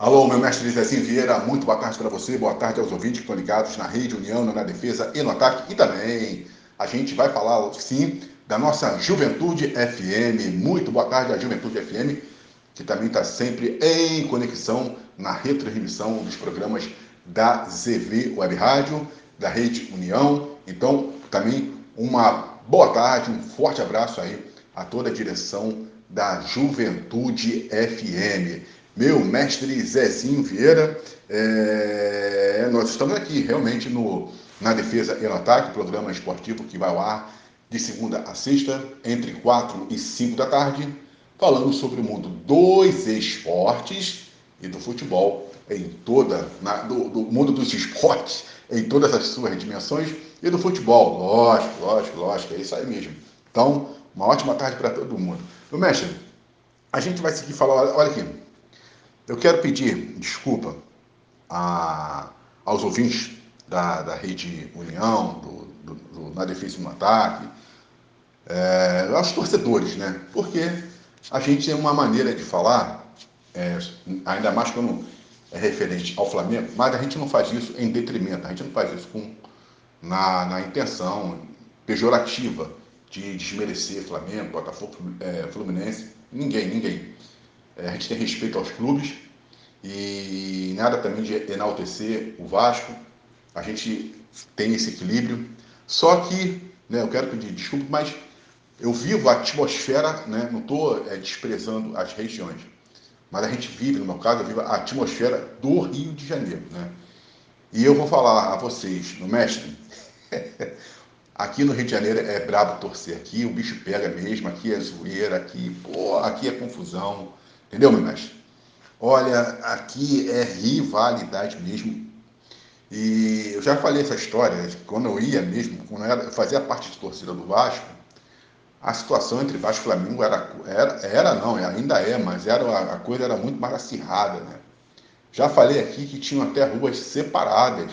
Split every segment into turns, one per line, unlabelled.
Alô, meu mestre Zezinho Vieira, muito boa tarde para você, boa tarde aos ouvintes que estão ligados na Rede União, na Defesa e no Ataque. E também a gente vai falar, sim, da nossa Juventude FM. Muito boa tarde à Juventude FM, que também está sempre em conexão na retransmissão dos programas da ZV Web Rádio, da Rede União. Então, também uma boa tarde, um forte abraço aí a toda a direção da Juventude FM meu mestre Zezinho Vieira. É, nós estamos aqui realmente no, na Defesa e no Ataque, programa esportivo que vai ao ar de segunda a sexta, entre 4 e 5 da tarde, falando sobre o mundo dos esportes e do futebol em toda, na, do, do mundo dos esportes em todas as suas dimensões e do futebol, lógico, lógico, lógico, é isso aí mesmo. Então, uma ótima tarde para todo mundo. Meu mestre, a gente vai seguir falando, olha aqui, eu quero pedir desculpa a, aos ouvintes da, da Rede União, do, do, do Na Defesa no Ataque, é, aos torcedores, né? Porque a gente tem uma maneira de falar, é, ainda mais quando é referente ao Flamengo, mas a gente não faz isso em detrimento, a gente não faz isso com, na, na intenção pejorativa de desmerecer Flamengo, Botafogo, é, Fluminense, ninguém, ninguém. É, a gente tem respeito aos clubes e nada também de enaltecer o Vasco. A gente tem esse equilíbrio. Só que, né, eu quero pedir desculpa, mas eu vivo a atmosfera, né, não estou é, desprezando as regiões, mas a gente vive, no meu caso, a atmosfera do Rio de Janeiro. Né? E eu vou falar a vocês, no mestre, aqui no Rio de Janeiro é brabo torcer, aqui o bicho pega mesmo, aqui é zoeira, aqui, pô, aqui é confusão, Entendeu, meu mestre? Olha, aqui é rivalidade mesmo. E eu já falei essa história, quando eu ia mesmo, quando eu fazia parte de torcida do Vasco, a situação entre Vasco e Flamengo era, era, era não, ainda é, mas era, a coisa era muito mais acirrada, né? Já falei aqui que tinham até ruas separadas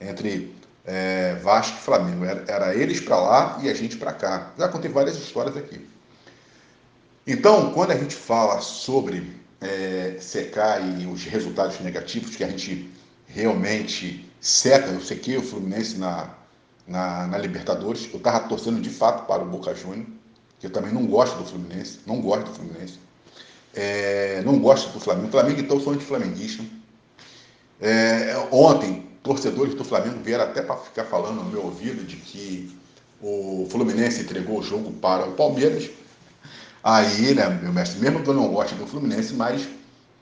entre é, Vasco e Flamengo. Era, era eles para lá e a gente para cá. Já contei várias histórias aqui. Então, quando a gente fala sobre é, secar e os resultados negativos que a gente realmente seca, eu sequei o Fluminense na, na, na Libertadores, eu estava torcendo de fato para o Boca Juniors, que eu também não gosto do Fluminense, não gosto do Fluminense, é, não gosto do Flamengo. Flamengo, então, sou anti-flamenguista. É, ontem, torcedores do Flamengo vieram até para ficar falando no meu ouvido de que o Fluminense entregou o jogo para o Palmeiras. Aí, né, meu mestre, mesmo que eu não goste do Fluminense, mas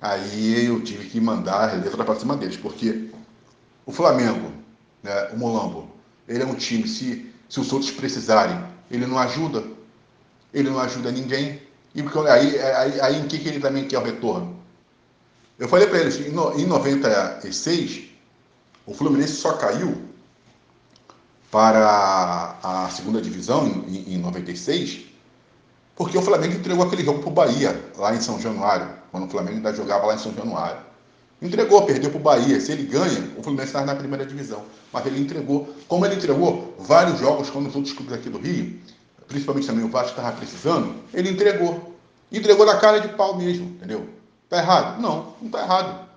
aí eu tive que mandar a letra para cima deles, porque o Flamengo, né, o Molambo, ele é um time, se, se os outros precisarem, ele não ajuda, ele não ajuda ninguém. E aí, aí, aí em que, que ele também quer o retorno? Eu falei para eles, em 96, o Fluminense só caiu para a segunda divisão, em, em 96, porque o Flamengo entregou aquele jogo para o Bahia, lá em São Januário, quando o Flamengo ainda jogava lá em São Januário. Entregou, perdeu para o Bahia. Se ele ganha, o Fluminense está na primeira divisão. Mas ele entregou. Como ele entregou vários jogos quando os outros clubes aqui do Rio, principalmente também o Vasco estava precisando, ele entregou. Entregou na cara de pau mesmo, entendeu? Está errado? Não, não está errado.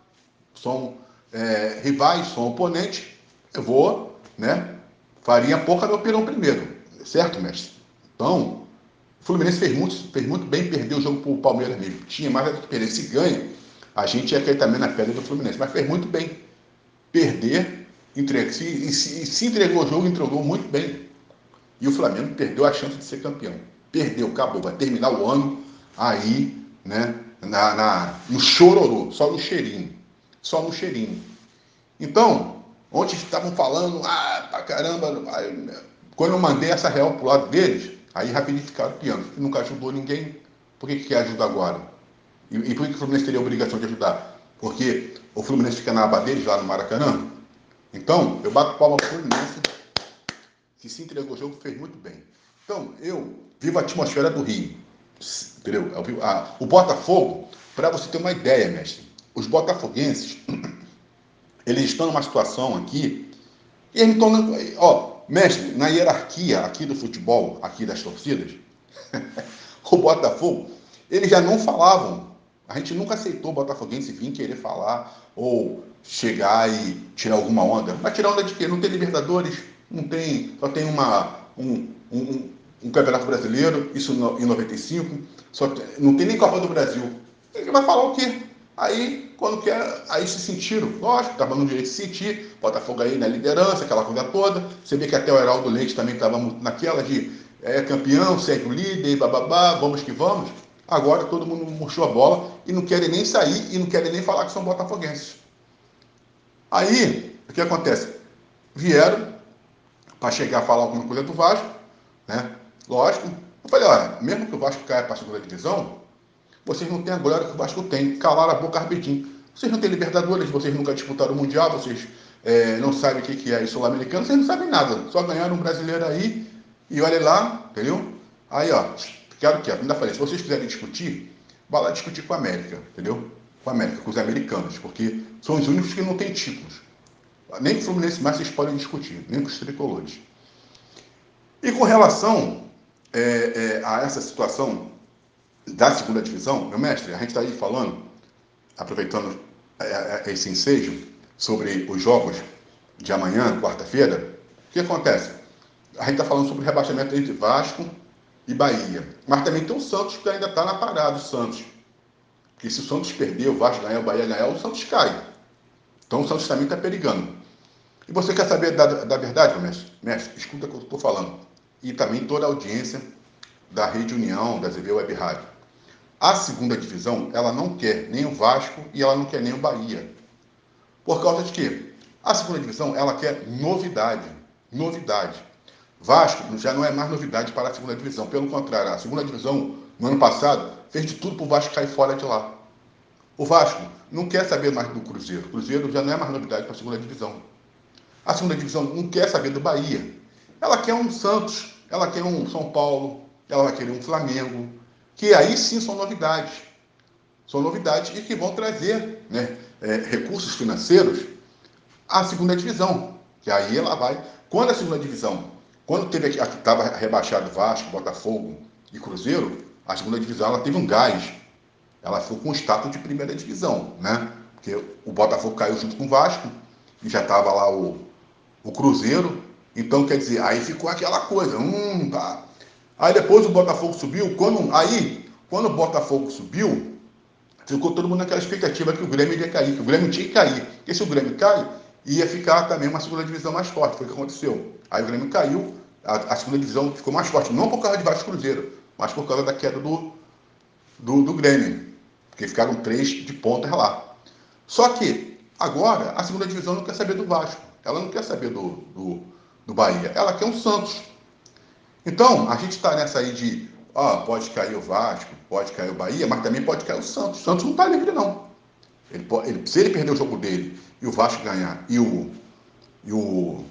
São é, rivais, são oponentes. Eu vou, né? Faria pouca meu pirão primeiro. Certo, mestre? Então, o Fluminense fez muito, fez muito bem perder o jogo para o Palmeiras mesmo. Tinha mais a perder. Se ganha, a gente ia cair também na pedra do Fluminense. Mas fez muito bem. Perder, entrega, se, se, se entregou o jogo, entregou muito bem. E o Flamengo perdeu a chance de ser campeão. Perdeu, acabou. Vai terminar o ano aí, né? Na, na, no chororô, só no cheirinho. Só no cheirinho. Então, ontem estavam falando, ah, pra caramba, quando eu mandei essa real pro lado deles, Aí rapidinho ficaram piando. Nunca ajudou ninguém, por que, que quer ajuda agora? E, e por que, o Fluminense teria a obrigação de ajudar? Porque o Fluminense fica na aba deles, lá no Maracanã. Então, eu bato palma para o Fluminense, que se entregou o jogo, fez muito bem. Então, eu vivo a atmosfera do Rio. Entendeu? A, o Botafogo, para você ter uma ideia, mestre, os botafoguenses, eles estão numa situação aqui, e eles estão, ó, Mestre, na hierarquia aqui do futebol, aqui das torcidas, o Botafogo, eles já não falavam A gente nunca aceitou o Botafoguense vir querer falar ou chegar e tirar alguma onda. Mas tirar onda de quê? Não tem Libertadores, não tem, só tem uma, um, um, um Campeonato Brasileiro, isso em 95, só não tem nem Copa do Brasil. Ele vai falar o quê? Aí, quando quer, aí se sentiram. Lógico, estava no direito de se sentir, Botafogo aí na liderança, aquela coisa toda. Você vê que até o Heraldo Leite também estava naquela de é campeão, segue o líder, bababá, vamos que vamos. Agora todo mundo murchou a bola e não querem nem sair e não querem nem falar que são botafoguenses. Aí, o que acontece? Vieram para chegar a falar alguma coisa do Vasco, né? Lógico. Eu falei, olha, mesmo que o Vasco caia para a segunda divisão, vocês não têm a glória que o Vasco tem. Calaram a boca rapidinho. Vocês não têm Libertadores, vocês nunca disputaram o Mundial, vocês é, não sabem o que é Sul-Americano, vocês não sabem nada. Só ganharam um brasileiro aí e olha lá, entendeu? Aí, ó, quero que, ainda falei, se vocês quiserem discutir, vá lá discutir com a América, entendeu? Com a América, com os americanos, porque são os únicos que não têm títulos. Nem com o Fluminense mais vocês podem discutir, nem com os tricolores. E com relação é, é, a essa situação da segunda divisão, meu mestre, a gente está aí falando, aproveitando é, é, é, esse ensejo sobre os jogos de amanhã, quarta-feira, o que acontece? A gente está falando sobre o rebaixamento entre Vasco e Bahia. Mas também tem o Santos que ainda está na parada, o Santos. Porque se o Santos perder, o Vasco ganhar, o Bahia ganhar, o Santos cai. Então o Santos também está perigando. E você quer saber da, da verdade, mestre? Mestre, escuta o que eu estou falando. E também toda a audiência da Rede União, da ZV Web Rádio. A segunda divisão, ela não quer nem o Vasco e ela não quer nem o Bahia. Por causa de quê? A segunda divisão, ela quer novidade. Novidade. Vasco já não é mais novidade para a segunda divisão. Pelo contrário, a segunda divisão, no ano passado, fez de tudo para o Vasco cair fora de lá. O Vasco não quer saber mais do Cruzeiro. O Cruzeiro já não é mais novidade para a segunda divisão. A segunda divisão não quer saber do Bahia. Ela quer um Santos, ela quer um São Paulo, ela vai querer um Flamengo, que aí sim são novidades. São novidades e que vão trazer né, é, recursos financeiros à segunda divisão. Que aí ela vai. Quando a segunda divisão quando teve estava rebaixado Vasco, Botafogo e Cruzeiro, a segunda divisão ela teve um gás. Ela ficou com status de primeira divisão, né? Porque o Botafogo caiu junto com o Vasco e já estava lá o, o Cruzeiro. Então, quer dizer, aí ficou aquela coisa, hum, tá. Aí depois o Botafogo subiu, quando, aí, quando o Botafogo subiu, ficou todo mundo naquela expectativa que o Grêmio ia cair, que o Grêmio tinha que cair. Porque se o Grêmio cai, ia ficar também uma segunda divisão mais forte, foi o que aconteceu. Aí o Grêmio caiu, a, a, segunda divisão ficou mais forte, não por causa de Vasco Cruzeiro, mas por causa da queda do, do, do Grêmio, porque ficaram três de ponta lá. Só que agora a segunda divisão não quer saber do Vasco, ela não quer saber do, do, do Bahia, ela quer um Santos. Então, a gente está nessa aí de, ó, pode cair o Vasco, pode cair o Bahia, mas também pode cair o Santos. O Santos não está livre, não. Ele, ele, se ele perder o jogo dele e o Vasco ganhar e o, e o,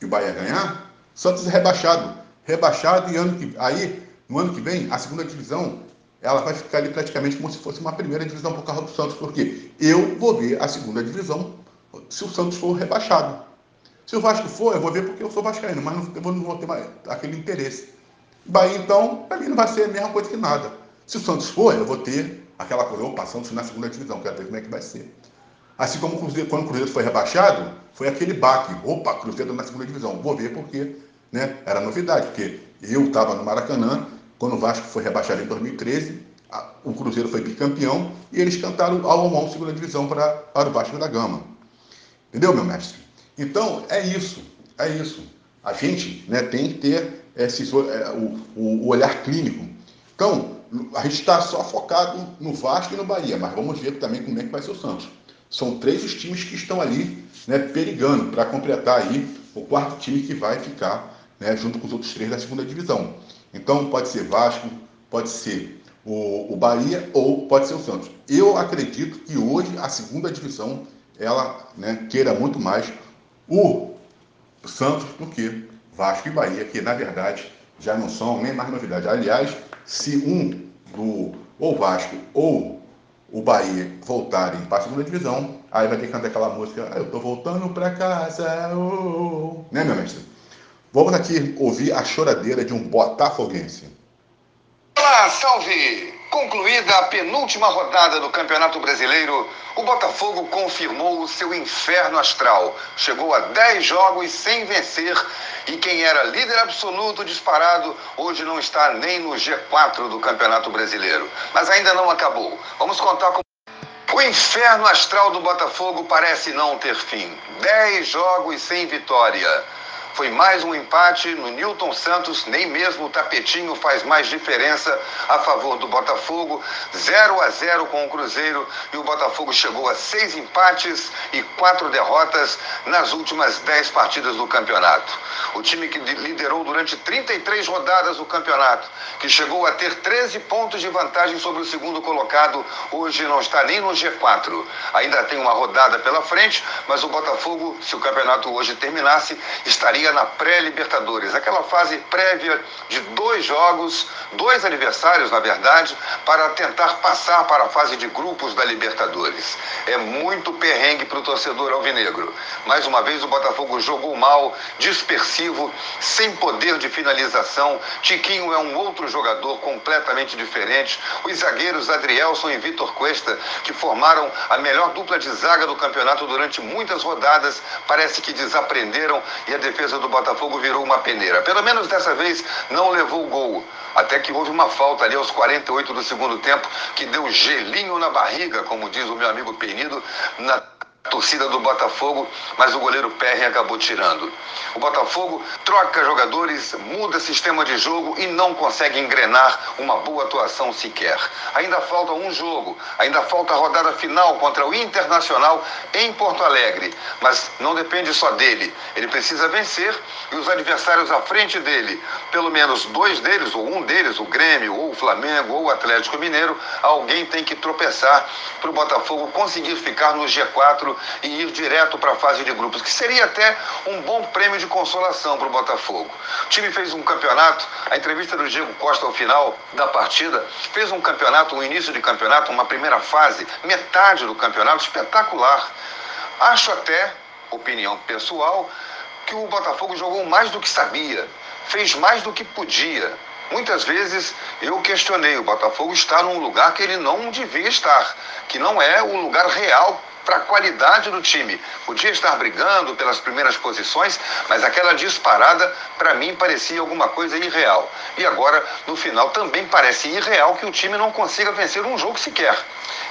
e o Bahia ganhar, Santos é rebaixado. Rebaixado e ano que, aí, no ano que vem, a segunda divisão ela vai ficar ali praticamente como se fosse uma primeira divisão por causa do Santos, porque eu vou ver a segunda divisão se o Santos for rebaixado. Se o Vasco for, eu vou ver porque eu sou vascaíno, mas não, eu não vou ter mais aquele interesse. Bahia, então, para mim não vai ser a mesma coisa que nada. Se o Santos for, eu vou ter aquela coisa, opa, Santos na segunda divisão, quero ver como é que vai ser. Assim como o Cruzeiro, quando o Cruzeiro foi rebaixado, foi aquele baque. Opa, Cruzeiro na segunda divisão. Vou ver porque né? Era novidade, porque eu estava no Maracanã, quando o Vasco foi rebaixado em 2013, a, o Cruzeiro foi bicampeão e eles cantaram ao mão segunda divisão para, para o Vasco da Gama. Entendeu, meu mestre? Então, é isso, é isso. A gente né, tem que ter esse, é, o, o, olhar clínico. Então, a gente está só focado no Vasco e no Bahia, mas vamos ver também como é que vai ser o Santos. São três os times que estão ali né, perigando para completar aí o quarto time que vai ficar né, junto com os outros três da segunda divisão. Então pode ser Vasco, pode ser o, o Bahia ou pode ser o Santos. Eu acredito que hoje a segunda divisão ela né, queira muito mais o Santos do que Vasco e Bahia, que na verdade já não são nem mais novidade. Aliás, se um do ou Vasco ou o Bahia voltarem para a segunda divisão, aí vai ter que cantar aquela música, ah, eu tô voltando para casa, oh, oh. né, meu mestre? Vamos aqui ouvir a choradeira de um botafoguense.
Olá, salve! Concluída a penúltima rodada do Campeonato Brasileiro, o Botafogo confirmou o seu inferno astral. Chegou a 10 jogos sem vencer e quem era líder absoluto disparado hoje não está nem no G4 do Campeonato Brasileiro. Mas ainda não acabou. Vamos contar com. O inferno astral do Botafogo parece não ter fim. 10 jogos sem vitória. Foi mais um empate no Newton Santos, nem mesmo o tapetinho faz mais diferença a favor do Botafogo. 0 a 0 com o Cruzeiro e o Botafogo chegou a seis empates e quatro derrotas nas últimas dez partidas do campeonato. O time que liderou durante 33 rodadas o campeonato, que chegou a ter 13 pontos de vantagem sobre o segundo colocado, hoje não está nem no G4. Ainda tem uma rodada pela frente, mas o Botafogo, se o campeonato hoje terminasse, estaria estaria na pré-Libertadores, aquela fase prévia de dois jogos, dois aniversários, na verdade, para tentar passar para a fase de grupos da Libertadores. É muito perrengue para o torcedor alvinegro. Mais uma vez, o Botafogo jogou mal, dispersivo, sem poder de finalização. Tiquinho é um outro jogador completamente diferente. Os zagueiros Adrielson e Vitor Cuesta, que formaram a melhor dupla de zaga do campeonato durante muitas rodadas, parece que desaprenderam e a defesa defesa do Botafogo virou uma peneira. Pelo menos dessa vez não levou gol. Até que houve uma falta ali aos 48 do segundo tempo que deu gelinho na barriga, como diz o meu amigo Penido, na torcida do Botafogo, mas o goleiro Perry acabou tirando. O Botafogo troca jogadores, muda sistema de jogo e não consegue engrenar uma boa atuação sequer. Ainda falta um jogo, ainda falta a rodada final contra o Internacional em Porto Alegre, mas não depende só dele. Ele precisa vencer e os adversários à frente dele, pelo menos dois deles, ou um deles, o Grêmio, ou o Flamengo, ou o Atlético Mineiro, alguém tem que tropeçar para o Botafogo conseguir ficar no G4 e ir direto para a fase de grupos, que seria até um bom prêmio de consolação para o Botafogo. O time fez um campeonato, a entrevista do Diego Costa ao final da partida, fez um campeonato, um início de campeonato, uma primeira fase, metade do campeonato espetacular. Acho até, opinião pessoal, que o Botafogo jogou mais do que sabia, fez mais do que podia. Muitas vezes eu questionei, o Botafogo está num lugar que ele não devia estar, que não é o lugar real para a qualidade do time. Podia estar brigando pelas primeiras posições, mas aquela disparada, para mim, parecia alguma coisa irreal. E agora, no final, também parece irreal que o time não consiga vencer um jogo sequer.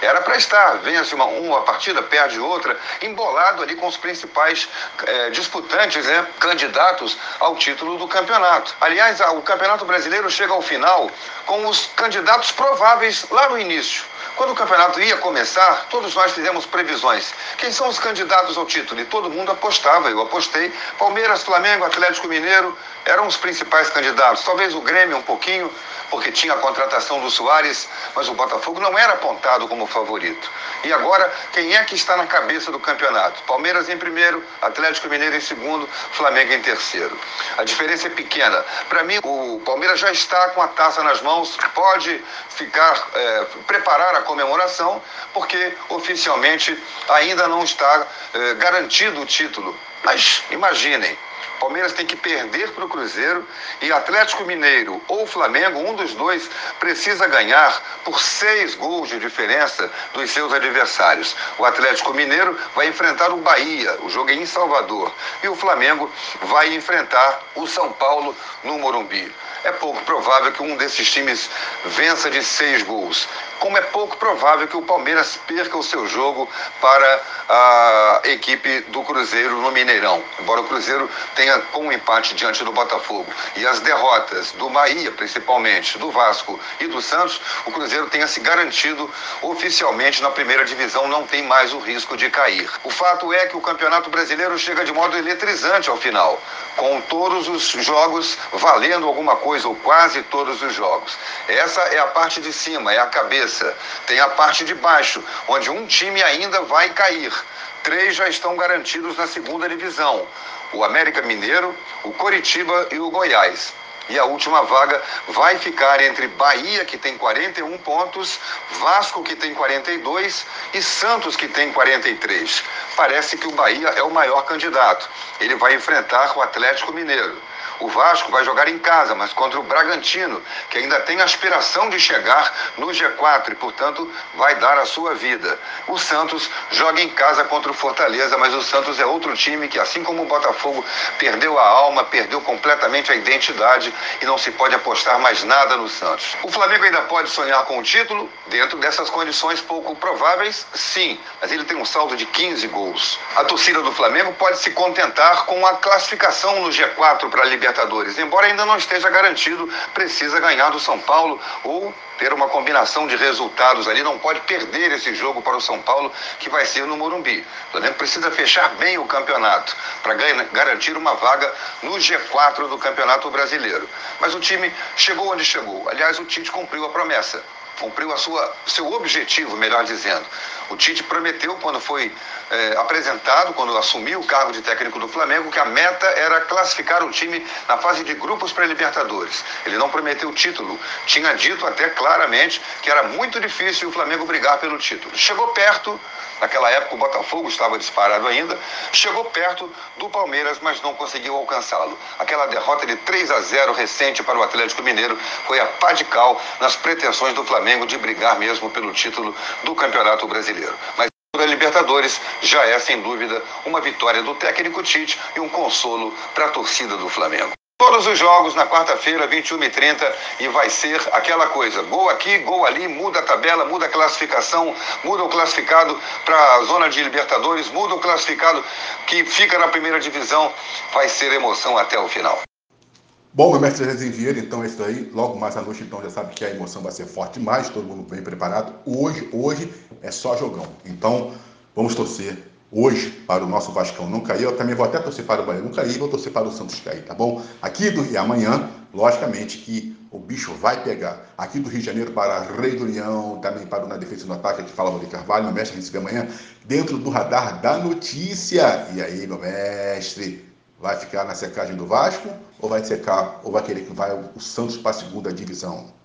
Era para estar, vence uma, uma partida, perde outra, embolado ali com os principais é, disputantes, né, candidatos ao título do campeonato. Aliás, o Campeonato Brasileiro chega ao final com os candidatos prováveis lá no início. Quando o campeonato ia começar, todos nós fizemos previsões. Quem são os candidatos ao título? E todo mundo apostava, eu apostei. Palmeiras, Flamengo, Atlético Mineiro eram os principais candidatos. Talvez o Grêmio um pouquinho, porque tinha a contratação do Soares, mas o Botafogo não era apontado como favorito. E agora, quem é que está na cabeça do campeonato? Palmeiras em primeiro, Atlético Mineiro em segundo, Flamengo em terceiro. A diferença é pequena. Para mim, o Palmeiras já está com a taça nas mãos, pode ficar, é, preparar a comemoração, porque oficialmente ainda não está é, garantido o título. Mas imaginem, Palmeiras tem que perder para o Cruzeiro e Atlético Mineiro ou Flamengo, um dos dois, precisa ganhar por seis gols de diferença dos seus adversários. O Atlético Mineiro vai enfrentar o Bahia, o jogo é em Salvador, e o Flamengo vai enfrentar o São Paulo no Morumbi é pouco provável que um desses times vença de seis gols. Como é pouco provável que o Palmeiras perca o seu jogo para a equipe do Cruzeiro no Mineirão. Embora o Cruzeiro tenha com um empate diante do Botafogo e as derrotas do Bahia, principalmente, do Vasco e do Santos, o Cruzeiro tenha se garantido oficialmente na primeira divisão, não tem mais o risco de cair. O fato é que o Campeonato Brasileiro chega de modo eletrizante ao final, com todos os jogos valendo alguma coisa, ou quase todos os jogos. Essa é a parte de cima, é a cabeça. Tem a parte de baixo, onde um time ainda vai cair. Três já estão garantidos na segunda divisão: o América Mineiro, o Coritiba e o Goiás. E a última vaga vai ficar entre Bahia, que tem 41 pontos, Vasco, que tem 42 e Santos, que tem 43. Parece que o Bahia é o maior candidato. Ele vai enfrentar o Atlético Mineiro. O Vasco vai jogar em casa, mas contra o Bragantino, que ainda tem aspiração de chegar no G4 e, portanto, vai dar a sua vida. O Santos joga em casa contra o Fortaleza, mas o Santos é outro time que, assim como o Botafogo, perdeu a alma, perdeu completamente a identidade e não se pode apostar mais nada no Santos. O Flamengo ainda pode sonhar com o título, dentro dessas condições pouco prováveis, sim, mas ele tem um saldo de 15 gols. A torcida do Flamengo pode se contentar com a classificação no G4 para a Libertadores, embora ainda não esteja garantido, precisa ganhar do São Paulo ou ter uma combinação de resultados ali, não pode perder esse jogo para o São Paulo, que vai ser no Morumbi. O Flamengo precisa fechar bem o campeonato para garantir uma vaga no G4 do Campeonato Brasileiro. Mas o time chegou onde chegou. Aliás, o Tite cumpriu a promessa cumpriu a sua, seu objetivo, melhor dizendo. O Tite prometeu, quando foi é, apresentado, quando assumiu o cargo de técnico do Flamengo, que a meta era classificar o time na fase de grupos para Libertadores. Ele não prometeu título, tinha dito até claramente que era muito difícil o Flamengo brigar pelo título. Chegou perto, naquela época o Botafogo estava disparado ainda, chegou perto do Palmeiras, mas não conseguiu alcançá-lo. Aquela derrota de 3 a 0 recente para o Atlético Mineiro foi a pá de cal nas pretensões do Flamengo de brigar mesmo pelo título do Campeonato Brasileiro. Mas da Libertadores já é, sem dúvida, uma vitória do técnico Tite e um consolo para a torcida do Flamengo. Todos os jogos na quarta-feira, 21h30, e vai ser aquela coisa: gol aqui, gol ali, muda a tabela, muda a classificação, muda o classificado para a zona de Libertadores, muda o classificado que fica na primeira divisão. Vai ser emoção até o final.
Bom, meu mestre Rezende Vieira, então é isso aí. Logo mais à noite, então já sabe que a emoção vai ser forte demais, todo mundo bem preparado. Hoje, hoje é só jogão. Então, vamos torcer hoje para o nosso Vascão não cair. Eu também vou até torcer para o Bahia não cair, vou torcer para o Santos cair, tá bom? Aqui do e amanhã, logicamente que o bicho vai pegar. Aqui do Rio de Janeiro para Rei do Leão, também para o Na Defesa no Ataque, que fala de Carvalho, meu mestre, vê amanhã dentro do radar da notícia. E aí, meu mestre, vai ficar na secagem do Vasco ou vai secar ou vai querer que vai o Santos para a segunda divisão?